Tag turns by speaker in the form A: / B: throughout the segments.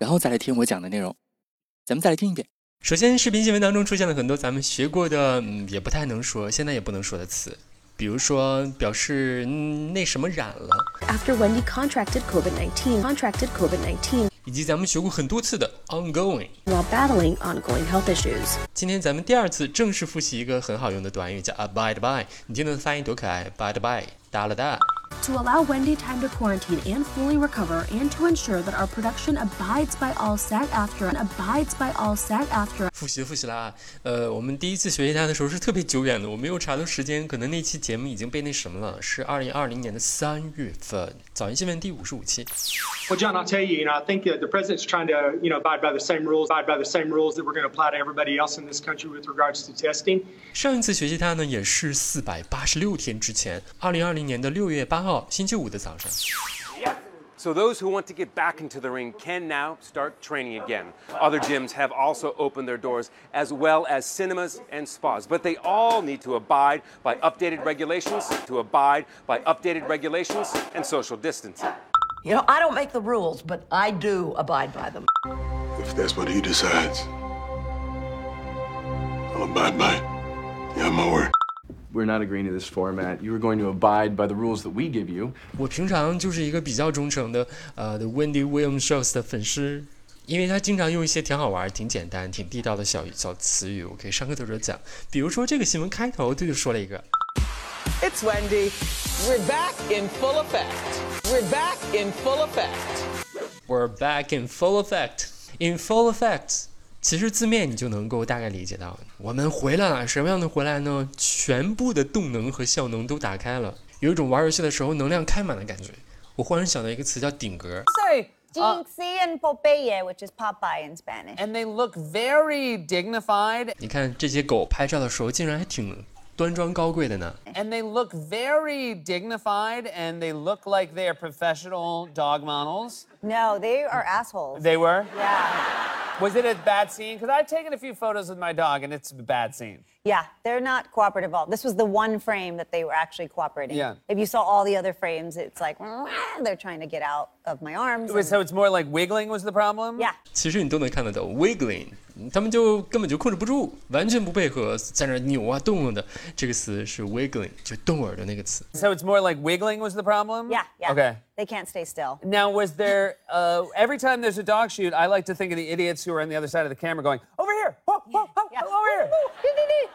A: 然后再来听我讲的内容。咱们再来听一遍。首先，视频新闻当中出现了很多咱们学过的，嗯，也不太能说，现在也不能说的词。比如说表示那什么染了
B: ，After Wendy contracted COVID-19, contracted COVID-19，
A: 以及咱们学过很多次的 ongoing
B: while battling ongoing health issues。
A: 今天咱们第二次正式复习一个很好用的短语，叫 abide by。你听它的发音多可爱，abide by，哒了哒。
B: To allow Wendy time to quarantine and fully recover, and to ensure that our production abides by all set after and abides by all set after。
A: 复习复习了啊，呃，我们第一次学习它的时候是特别久远的，我没有查到时间，可能那期节目已经被那什么了，是二零二零年的三月份。 早安新闻第五十五期。
C: Well, John, I'll tell you, you know, I think the president's trying to, you know, abide by the same rules, abide by the same rules that we're going to apply to everybody else in this country with regards to testing.
A: 上一次学习它呢，也是四百八十六天之前，二零二零年的六月八号，星期五的早上。
D: So those who want to get back into the ring can now start training again. Other gyms have also opened their doors, as well as cinemas and spas. But they all need to abide by updated regulations, to abide by updated regulations and social distancing.
E: You know, I don't make the rules, but I do abide by them.
F: If that's what he decides, I'll abide by it. Yeah, my word
G: We're not agreeing to this format. You are going to abide by the rules that we give you.
A: 我平常就是一个比较忠诚的呃的 Wendy Williams Shows 的粉丝，因为他经常用一些挺好玩、挺简单、挺地道的小小词语，我可以上课的时候讲。比如说这个新闻开头他就说了一个。
H: It's Wendy. We're back in full effect. We're back in full effect.
A: We're back in full effect. In full effect. 其实字面你就能够大概理解到，我们回来了，什么样的回来呢？全部的动能和效能都打开了，有一种玩游戏的时候能量开满的感觉。我忽然想到一个词叫顶格。
I: Say, Jinxie and Popeye, which is Popeye in Spanish.
H: And they look very dignified.
A: 你看这些狗拍照的时候，竟然还挺端庄高贵的呢。
H: And they look very dignified, and they look like they are professional dog models.
I: No, they are assholes.
H: They were?
I: Yeah.
H: Was it a bad scene? Because I've taken a few photos with my dog, and it's a bad scene.
I: Yeah, they're not cooperative at all. This was the one frame that they were actually cooperating.
H: Yeah.
I: If you saw all the other frames, it's like they're trying to get out of my arms.
H: Wait, so it's more like wiggling was the problem?
I: Yeah.
A: 其实你都能看得到 wiggling， 他们就根本就控制不住，完全不配合，在那扭啊动啊的。这个词是 wiggling，就动耳的那个词。
H: So it's more like wiggling was the problem?
I: Yeah, yeah.
H: Okay.
I: They can't stay still.
H: Now, was there, uh, every time there's a dog shoot, I like to think of the idiots who are on the other side of the camera going, over here, whoa, whoa, whoa,
I: Yeah.
H: over here.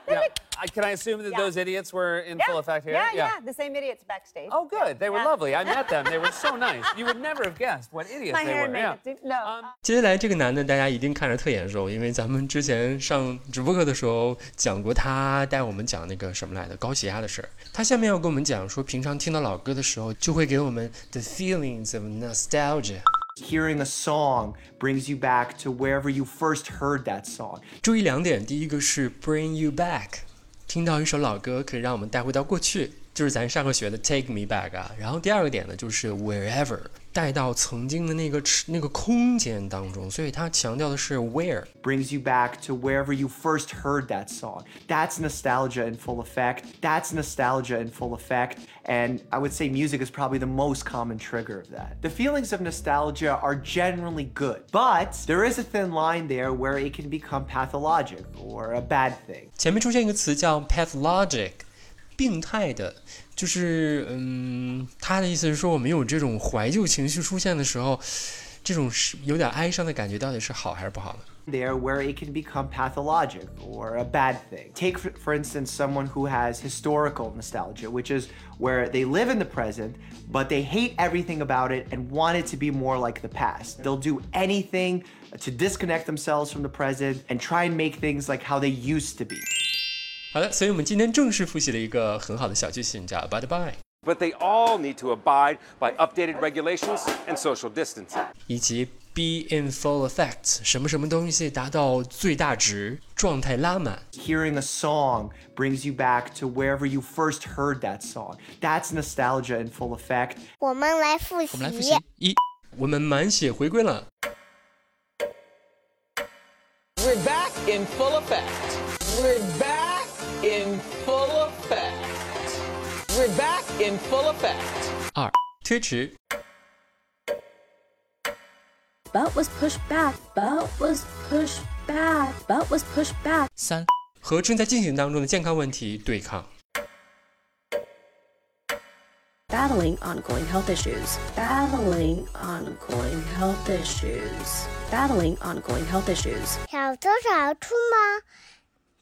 I: Yeah.
H: Yeah. I, can I assume that
I: Yeah.
H: those idiots were in
I: Yeah,
H: full effect here?
I: Yeah, yeah, The same idiots backstage.
H: Oh, good. They were
I: Yeah.
H: lovely. I met them. They were so nice. You would never have guessed what idiots
I: My
H: they
I: hair
H: were.
I: and
H: Yeah.
I: makeup. too- No.
H: Um,
A: 接下来这个男的，大家一定看着特眼熟，因为咱们之前上直播课的时候讲过，他带我们讲那个什么来的高血压的事儿。他下面要跟我们讲说，平常听到老歌的时候，就会给我们 the feelings of nostalgia。
J: Hearing a song brings you back to wherever you first heard that song.
A: 注意两点，第一个是 bring you back，听到一首老歌可以让我们带回到过去， 就是咱上课学的 take me back 啊。然后第二个点呢，就是 wherever，带到曾经的那个那个空间当中，所以他强调的是 where。
J: Brings you back to wherever you first heard that song. That's nostalgia in full effect. That's nostalgia in full effect. And I would say music is probably the most common trigger of that. The feelings of nostalgia are generally good, but there is a thin line there where it can become pathologic or a bad thing.
A: 前面出现一个词叫 pathologic， 病态的，就是嗯，他的意思是说，我们有这种怀旧情绪出现的时候，这种是有点哀伤的感觉，到底是好还是不好呢？
J: there where it can become pathologic or a bad thing. Take, for, for instance, someone who has historical nostalgia, which is where they live in the present, but they hate everything about it and want it to be more like the past. They'll do anything to disconnect themselves from the present and try and make things like how they used to be.
A: 好的，所以我们今天正式复习了一个很好的小句型，叫 abide by，
D: But they all need to abide by updated regulations and social distancing.
A: 以及
K: be in full effect，什么什么东西达到最大值，状态拉满。
J: Hearing a song brings you back to wherever you first heard that song. That's nostalgia in full effect.
L: 我们来复习。
K: 我们来复习一，我们满血回归了。
M: We're back in full effect. We're back in full effect. We're back in full effect.
K: 二，推迟。
B: Belt was pushed back. Belt was pushed back. Belt was pushed back.
K: 三，和正在进行当中的健康问题对抗。
B: Battling ongoing health issues. Battling ongoing health issues. Battling ongoing health issues.
L: 小偷小出吗？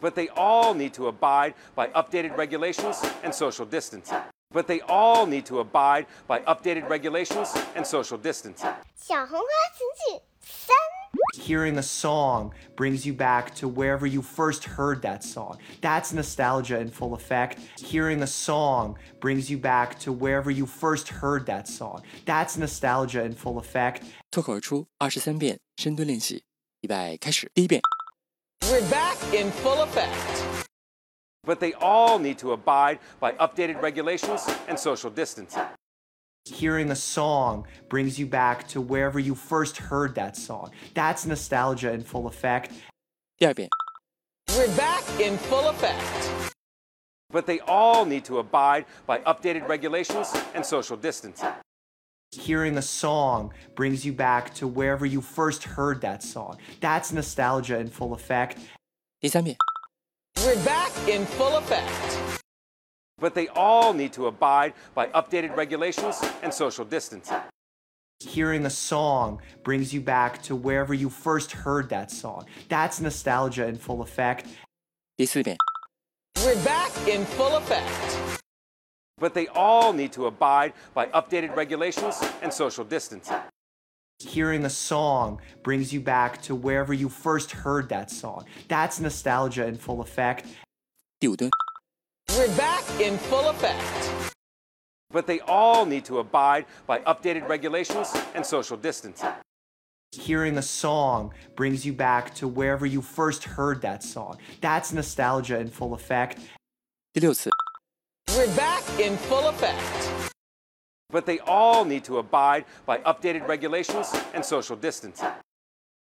D: But they all need to abide by updated regulations and social distancing. But they all need to abide by updated regulations and social distancing.
L: 小红花词句三，
J: Hearing a song brings you back to wherever you first heard that song. That's nostalgia in full effect. Hearing a song brings you back to wherever you first heard that song. That's nostalgia in full effect.
A: 脱口而出二十三遍深蹲练习，预备开始。第一遍，
M: We're back in full effect.
D: But they all need to abide by updated regulations and social distancing.
J: Hearing a song brings you back to wherever you first heard that song. That's nostalgia in full effect.
A: 第二遍，
M: We're back in full effect.
D: But they all need to abide by updated regulations and social distancing.
J: Hearing a song brings you back to wherever you first heard that song. That's nostalgia in full effect.
A: 第三遍，
M: We're back in full effect.
D: But they all need to abide by updated regulations and social distancing.
J: Hearing a song brings you back to wherever you first heard that song. That's nostalgia in full effect.
A: 第四遍，
M: We're back in full effect.
D: But they all need to abide by updated regulations and social distancing.
J: Hearing a song brings you back to wherever you first heard that song. That's nostalgia in full effect.
A: 第五蹲，
M: We're back in full effect.
D: But they all need to abide by updated regulations and social distancing.
J: Hearing a song brings you back to wherever you first heard that song. That's nostalgia in full effect.
A: 第六次，
M: We're back In full effect.
D: But they all need to abide by updated regulations and social distancing.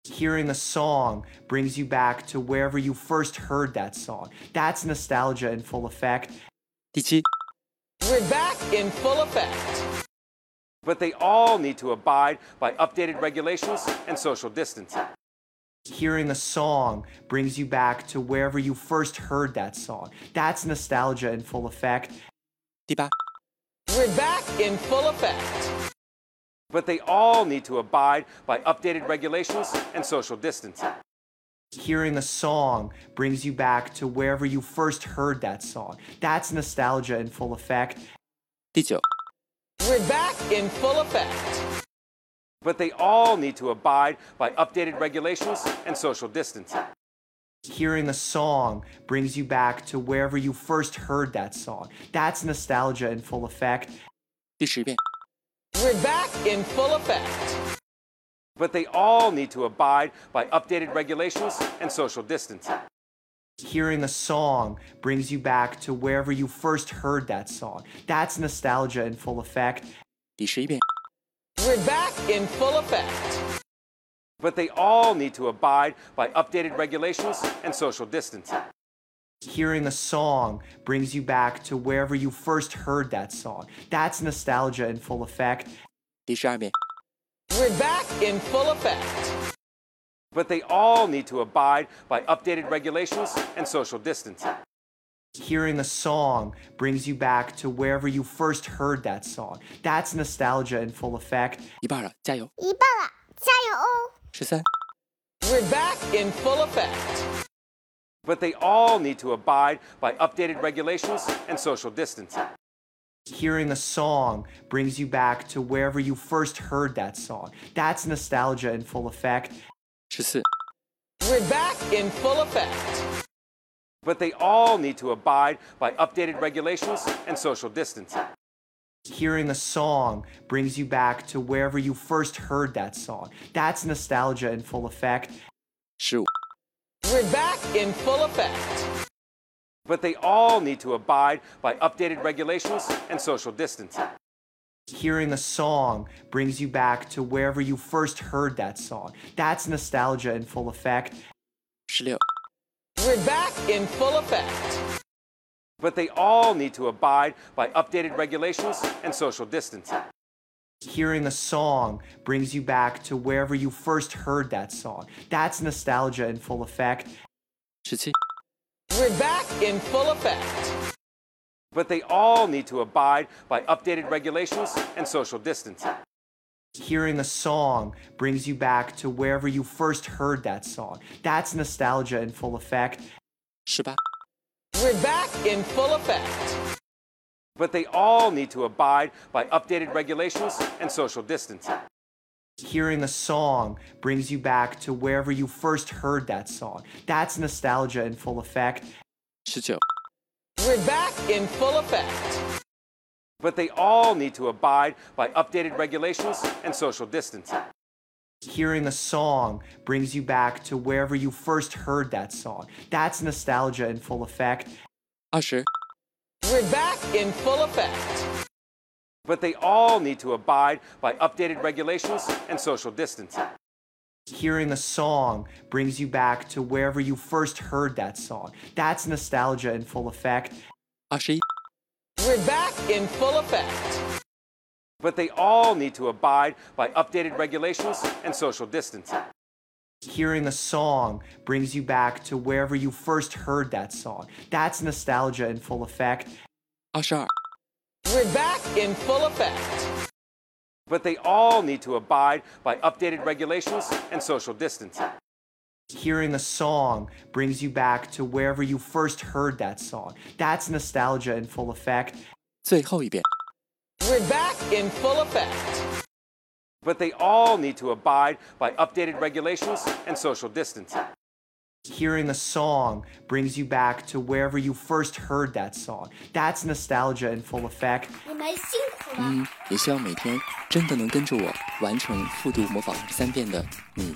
J: Hearing a song brings you back to wherever you first heard that song. That's nostalgia in full effect.
M: We're back in full effect.
D: But they all need to abide by updated regulations and social distancing.
J: Hearing a song brings you back to wherever you first heard that song. That's nostalgia in full effect.
A: 第八，
M: We're back in full effect.
D: But they all need to abide by updated regulations and social distancing.
J: Hearing a song brings you back to wherever you first heard that song. That's nostalgia in full effect.
A: 第九，
M: We're back in full effect.
D: But they all need to abide by updated regulations and social distancing.
J: Hearing a song brings you back to wherever you first heard that song. That's nostalgia in full effect.
A: 第十遍，
M: We're back in full effect.
D: But they all need to abide by updated regulations and social distancing.
J: Hearing a song brings you back to wherever you first heard that song. That's nostalgia in full effect.
A: 第十一遍，
M: We're back in full effect.
D: But they all need to abide by updated regulations and social distancing.
J: Hearing a song brings you back to wherever you first heard that song. That's nostalgia in full effect.
A: 第十二遍，
M: We're back in full effect.
D: But they all need to abide by updated regulations and social distancing.
J: Hearing a song brings you back to wherever you first heard that song. That's nostalgia in full effect.
A: 一半了，加油！
L: 一半了，加油哦！
A: she said.
M: We're back in full effect.
D: But they all need to abide by updated regulations and social distancing.
J: Hearing a song brings you back to wherever you first heard that song. That's nostalgia in full effect.
M: We're back in full effect.
D: But they all need to abide by updated regulations and social distancing
J: hearing a song brings you back to wherever you first heard that song. That's nostalgia in full effect.
A: Shoot.
M: We're back in full effect.
D: But they all need to abide by updated regulations and social distancing.
J: Hearing a song brings you back to wherever you first heard that song. That's nostalgia in full effect.
M: We're back in full effect.
D: But they all need to abide by updated regulations and social distancing.
J: Hearing a song brings you back to wherever you first heard that song. That's nostalgia in full effect.
M: We're back in full effect.
D: But they all need to abide by updated regulations and social distancing.
J: Hearing a song brings you back to wherever you first heard that song. That's nostalgia in full effect.
A: Eighteen.
M: We're back in full effect.
D: But they all need to abide by updated regulations and social distancing.
J: Hearing a song brings you back to wherever you first heard that song. That's nostalgia in full effect.
A: 十九
M: ，We're back in full effect.
D: But they all need to abide by updated regulations and social distancing.
J: Hearing a song brings you back to wherever you first heard that song. That's nostalgia in full effect.
A: Usher.
M: We're back in full effect.
D: But they all need to abide by updated regulations and social distancing.
J: Hearing a song brings you back to wherever you first heard that song. That's nostalgia in full effect.
A: Usher.
M: We're back in full effect
D: But they all need to abide by updated regulations and social distancing.
J: Hearing a song brings you back to wherever you first heard that song. That's nostalgia in full effect.
A: 二十二，
M: We're back in full effect.
D: But they all need to abide by updated regulations and social distancing.
J: Hearing a song brings you back to wherever you first heard that song. That's nostalgia in full effect.
A: 最后一遍，
M: We're back in full effect.
D: But they all need to abide by updated regulations and social distancing.
J: Hearing a song brings you back to wherever you first heard that song. That's nostalgia in full effect.
L: 你们辛苦了。
A: 嗯，也希望每天真的能跟着我完成复读模仿三遍的你，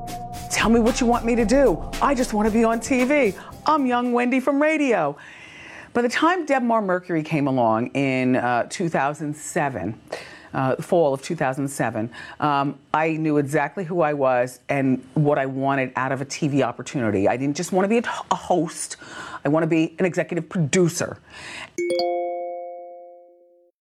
N: Tell me what you want me to do. I just want to be on TV. I'm young Wendy from radio. By the time Debmar Mercury came along in uh, 2007, uh, fall of 2007, um, I knew exactly who I was and what I wanted out of a TV opportunity. I didn't just want to be a, a host, I want to be an executive producer.